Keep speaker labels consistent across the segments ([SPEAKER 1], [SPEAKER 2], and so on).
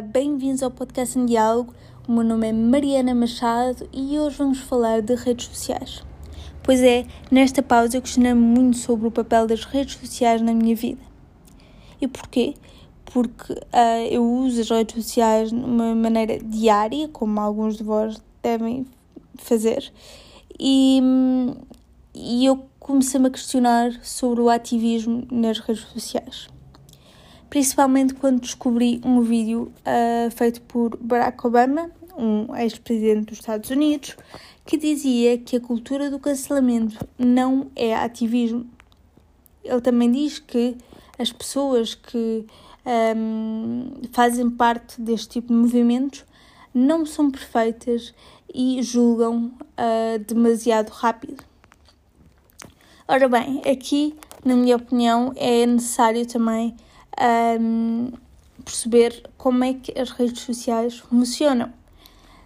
[SPEAKER 1] Bem-vindos ao podcast em Diálogo. O meu nome é Mariana Machado e hoje vamos falar de redes sociais. Pois é, nesta pausa eu questionei-me muito sobre o papel das redes sociais na minha vida. E porquê? Porque uh, eu uso as redes sociais de uma maneira diária, como alguns de vós devem fazer, e, e eu comecei-me a questionar sobre o ativismo nas redes sociais principalmente quando descobri um vídeo uh, feito por Barack Obama, um ex-presidente dos Estados Unidos, que dizia que a cultura do cancelamento não é ativismo. Ele também diz que as pessoas que um, fazem parte deste tipo de movimentos não são perfeitas e julgam uh, demasiado rápido. Ora bem, aqui, na minha opinião, é necessário também um, perceber como é que as redes sociais funcionam.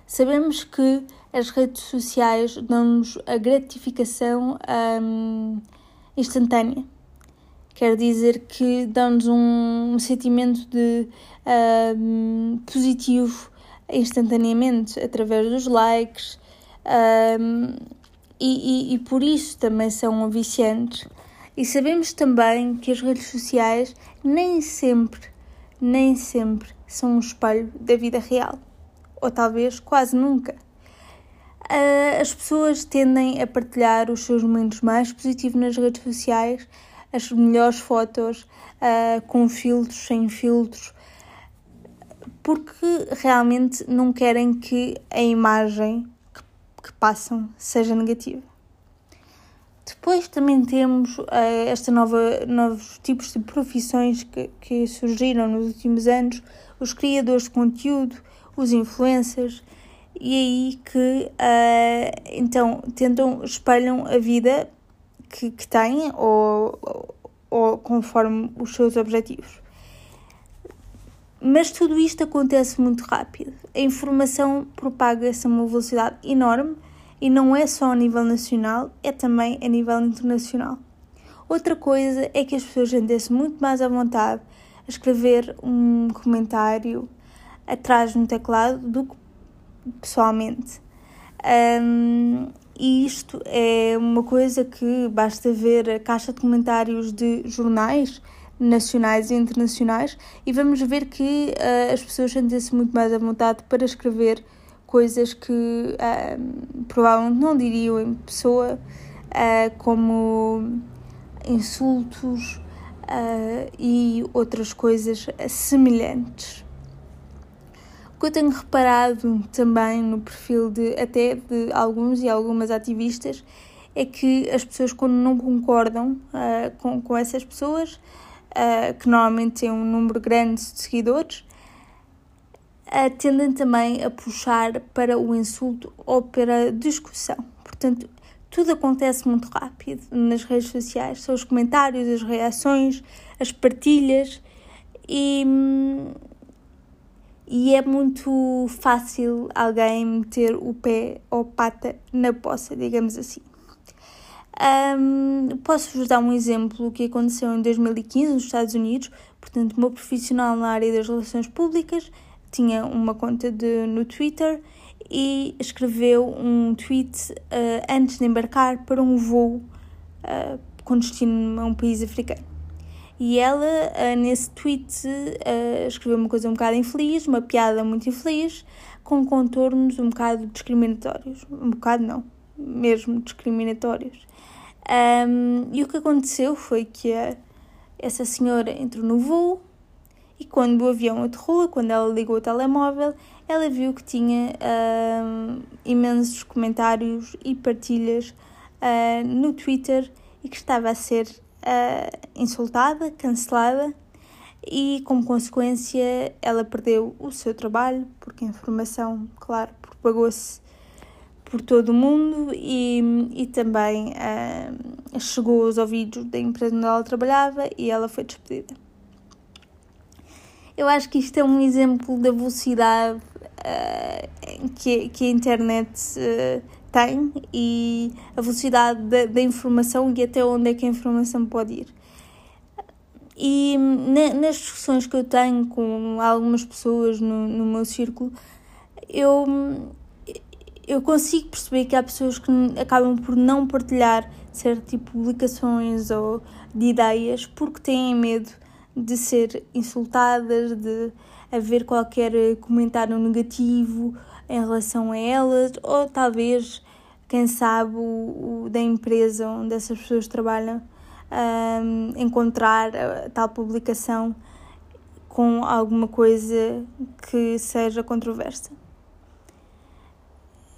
[SPEAKER 1] Sabemos que as redes sociais dão-nos a gratificação um, instantânea. Quer dizer que dão-nos um, um, sentimento de um, positivo instantaneamente através dos likes e, e, e por isso também são viciantes e sabemos também que as redes sociais nem sempre, nem sempre são um espelho da vida real. Ou talvez quase nunca. Ah, as pessoas tendem a partilhar os seus momentos mais positivos nas redes sociais, as melhores fotos, uh, com filtros, sem filtros, porque realmente não querem que a imagem que passam seja negativa. Depois também temos uh, esta nova, novos tipos de profissões que, que surgiram nos últimos anos, os criadores de conteúdo, os influencers, e aí que uh, então tentam, espelham a vida que, que têm ou, ou, ou conforme os seus objetivos. Mas tudo isto acontece muito rápido. A informação propaga-se a uma velocidade enorme e não é só a nível nacional, é também a nível internacional. Outra coisa é que as pessoas sentem-se muito mais à vontade a escrever um comentário atrás no teclado do que pessoalmente. Um, e isto é uma coisa que basta ver a caixa de comentários de jornais nacionais e internacionais e vamos ver que uh, as pessoas sentem-se muito mais à vontade para escrever coisas que uh, provavelmente não diriam em pessoa, uh, como insultos uh, e outras coisas semelhantes. O que eu tenho reparado também no perfil de até de alguns e algumas ativistas é que as pessoas quando não concordam com, com essas pessoas, que normalmente têm um número grande de seguidores, uh, tendem também a puxar para o insulto ou para a discussão. Portanto, tudo acontece muito rápido nas redes sociais. São os comentários, as reações, as partilhas e, e é muito fácil alguém meter o pé ou pata na poça, digamos assim. Um, Posso-vos dar um exemplo que aconteceu em 2015 nos Estados Unidos. Portanto, uma profissional na área das relações públicas tinha uma conta de, no Twitter e escreveu um tweet uh, antes de embarcar para um voo uh, com destino a um país africano. E ela, uh, nesse tweet, escreveu uma coisa um bocado infeliz, uma piada muito infeliz, com contornos um bocado discriminatórios. Um bocado não, mesmo discriminatórios. Um, e o que aconteceu foi que essa senhora entrou no voo, e quando o avião aterrou, quando ela ligou o telemóvel, ela viu que tinha uh, imensos comentários e partilhas uh, no Twitter e que estava a ser uh, insultada, cancelada e, como consequência, ela perdeu o seu trabalho porque a informação, claro, propagou-se por todo o mundo e, e também chegou aos ouvidos da empresa onde ela trabalhava e ela foi despedida. Eu acho que isto é um exemplo da velocidade uh, que, que a internet uh, tem e a velocidade da, da, informação e até onde é que a informação pode ir. E nas discussões que eu tenho com algumas pessoas no, no meu círculo, eu, eu consigo perceber que há pessoas que acabam por não partilhar certo tipo de publicações ou de ideias porque têm medo de ser insultadas, de haver qualquer comentário negativo em relação a elas, ou talvez, quem sabe, o, o da empresa onde essas pessoas trabalham um, encontrar a tal publicação com alguma coisa que seja controversa.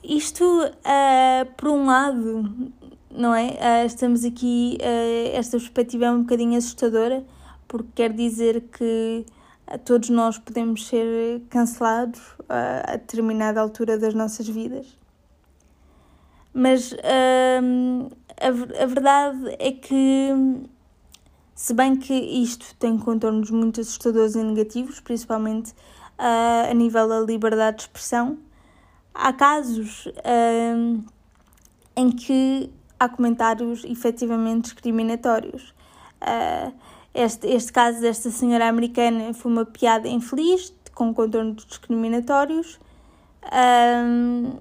[SPEAKER 1] Isto, uh, por um lado, não é? Uh, estamos aqui, uh, esta perspectiva é um bocadinho assustadora, porque quer dizer que todos nós podemos ser cancelados a determinada altura das nossas vidas. Mas a, a verdade é que, se bem que isto tem contornos muito assustadores e negativos, principalmente uh, a nível da liberdade de expressão, há casos uh, em que há comentários efetivamente discriminatórios. Uh, este, este caso desta senhora americana foi uma piada infeliz, com contornos discriminatórios. Um,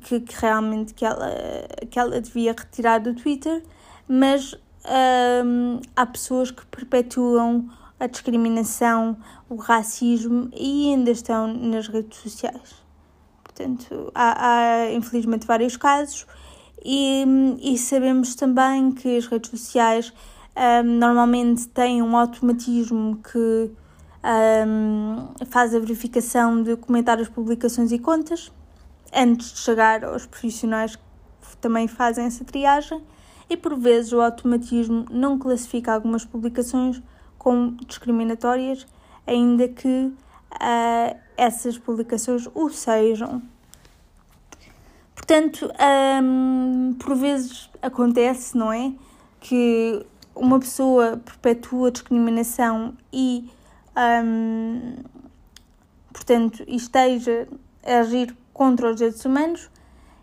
[SPEAKER 1] que, que, realmente que ela, que ela devia retirar do Twitter, mas um, há pessoas que perpetuam a discriminação, o racismo e ainda estão nas redes sociais. Portanto, há, há infelizmente vários casos e, e, sabemos também que as redes sociais um, normalmente têm um automatismo que um, faz a verificação de comentários, publicações e contas antes de chegar aos profissionais que também fazem essa triagem, e por vezes o automatismo não classifica algumas publicações como discriminatórias, ainda que uh, essas publicações o sejam. Portanto, um, por vezes acontece, não é? Que uma pessoa perpetua discriminação e, um, portanto, esteja a agir contra os direitos humanos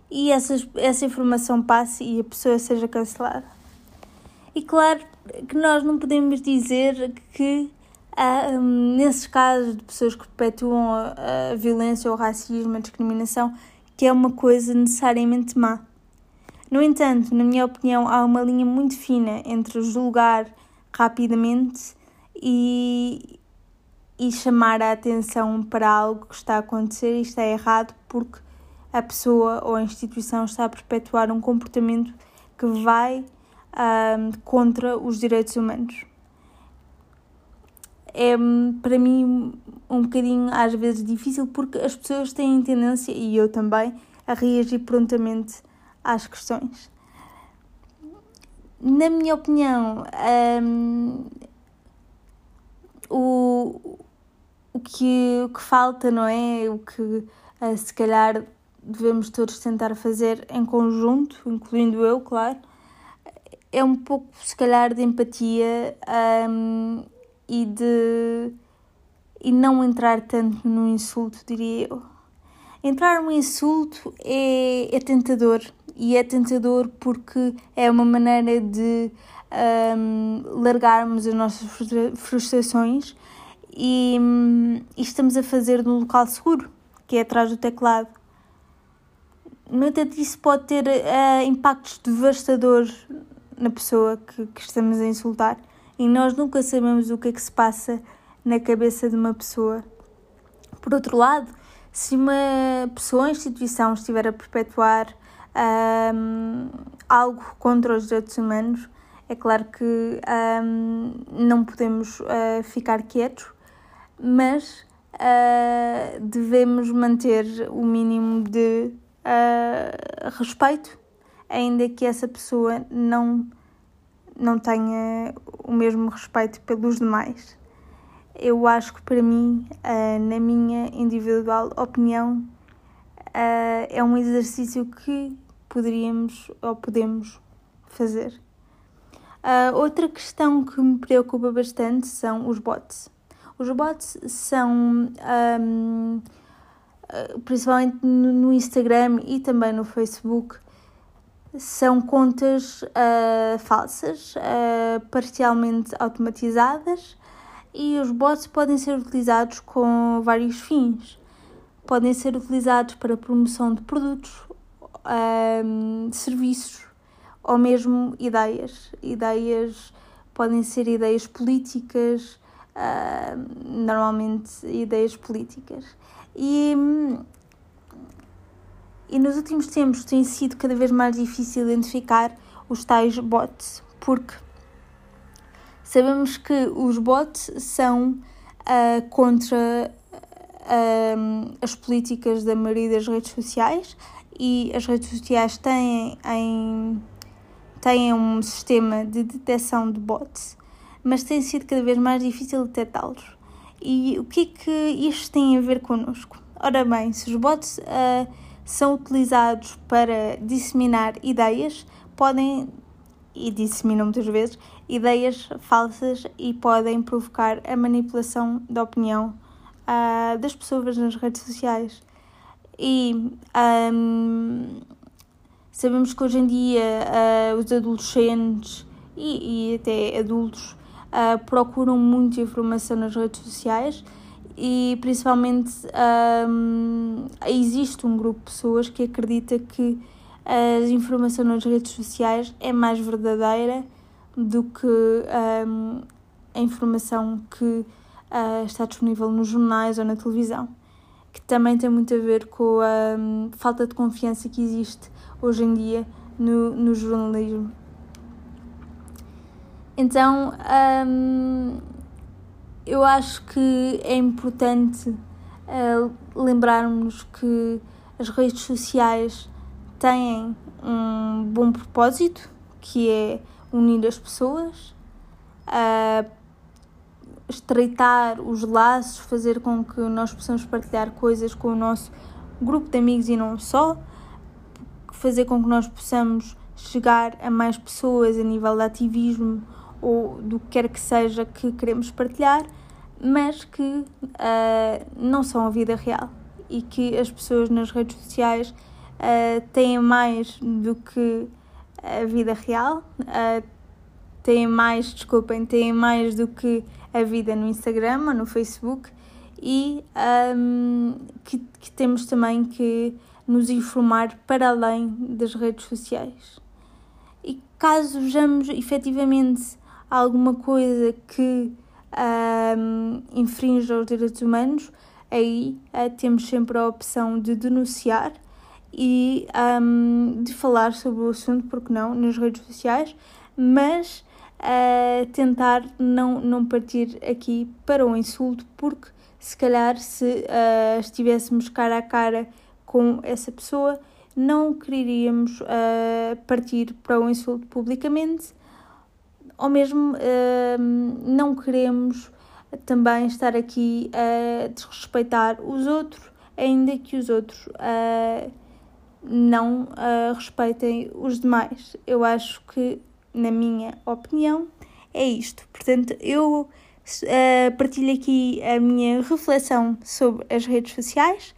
[SPEAKER 1] e essas, essa informação passe e a pessoa seja cancelada. E claro que nós não podemos dizer que um, nesses casos de pessoas que perpetuam a, a violência, o racismo, a discriminação, que é uma coisa necessariamente má. No entanto, na minha opinião, há uma linha muito fina entre julgar rapidamente e, e chamar a atenção para algo que está a acontecer e está errado porque a pessoa ou a instituição está a perpetuar um comportamento que vai contra os direitos humanos. É para mim um bocadinho às vezes difícil porque as pessoas têm tendência, e eu também, a reagir prontamente às questões. Na minha opinião, um, o, o que, o que falta, não é? O que uh, se calhar devemos todos tentar fazer em conjunto, incluindo eu, claro, é um pouco, se calhar, de empatia um, e de. e não entrar tanto no insulto, diria eu. Entrar no insulto é, é tentador e é tentador porque é uma maneira de um, largarmos as nossas frustrações e, e estamos a fazer num local seguro, que é atrás do teclado. No entanto, isso pode ter uh, impactos devastadores na pessoa que, que estamos a insultar e nós nunca sabemos o que é que se passa na cabeça de uma pessoa. Por outro lado, se uma pessoa ou instituição estiver a perpetuar um, algo contra os direitos humanos, é claro que um, não podemos uh, ficar quietos mas uh, devemos manter o mínimo de uh, respeito, ainda que essa pessoa não, não tenha o mesmo respeito pelos demais. Eu acho que para mim, na minha individual opinião, é um exercício que poderíamos ou podemos fazer. Uh, outra questão que me preocupa bastante são os bots. Os bots são, um, ah, principalmente no Instagram e também no Facebook, são contas uh, falsas, uh, parcialmente automatizadas, e os bots podem ser utilizados com vários fins. Podem ser utilizados para promoção de produtos, de serviços ou mesmo ideias. Ideias podem ser ideias políticas, normalmente ideias políticas. E e nos últimos tempos tem sido cada vez mais difícil identificar os tais bots, porque sabemos que os bots são uh, contra uh, as políticas da maioria das redes sociais e as redes sociais têm, em, têm um sistema de detecção de bots, mas tem sido cada vez mais difícil detectá-los. E o que é que isto tem a ver connosco? Ora bem, se os bots uh, são utilizados para disseminar ideias, podem, e disseminam muitas vezes, ideias falsas e podem provocar a manipulação da opinião uh, das pessoas nas redes sociais. E um, sabemos que hoje em dia uh, os adolescentes e, e até adultos uh, procuram muita informação nas redes sociais e principalmente um, existe um grupo de pessoas que acredita que a informação nas redes sociais é mais verdadeira do que um, a informação que uh, está disponível nos jornais ou na televisão, que também tem muito a ver com a um, falta de confiança que existe hoje em dia no, no jornalismo. Então, um, eu acho que é importante uh, lembrarmos que as redes sociais têm um bom propósito, que é unir as pessoas, uh, estreitar os laços, fazer com que nós possamos partilhar coisas com o nosso grupo de amigos e não só, fazer com que nós possamos chegar a mais pessoas a nível de ativismo ou do que quer que seja que queremos partilhar mas que uh, não são a vida real e que as pessoas nas redes sociais uh, têm mais do que a vida real, uh, têm mais, desculpem, têm mais do que a vida no Instagram ou no Facebook e um, que, que temos também que nos informar para além das redes sociais. E caso vejamos efetivamente alguma coisa que um, infringe os direitos humanos, aí uh, temos sempre a opção de denunciar e um, de falar sobre o assunto, porque não, nas redes sociais, mas uh, tentar não, não partir aqui para o insulto, porque se calhar se uh, estivéssemos cara a cara com essa pessoa, não quereríamos uh, partir para o insulto publicamente ou mesmo uh, não queremos também estar aqui a desrespeitar os outros, ainda que os outros não respeitem os demais. Eu acho que, na minha opinião, é isto. Portanto, eu uh, partilho aqui a minha reflexão sobre as redes sociais.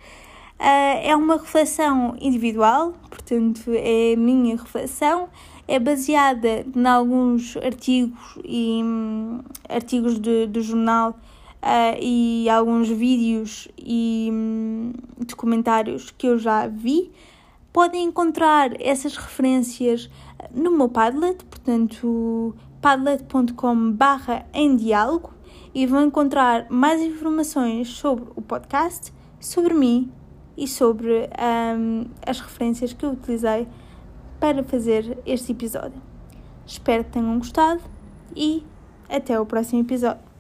[SPEAKER 1] é uma reflexão individual, portanto, é a minha reflexão é baseada em alguns artigos e um, artigos de, do jornal uh, e alguns vídeos e um, documentários que eu já vi. Podem encontrar essas referências no meu Padlet, portanto padlet.com barra em diálogo e vão encontrar mais informações sobre o podcast, sobre mim e sobre um, as referências que eu utilizei para fazer este episódio. Espero que tenham gostado e até o próximo episódio.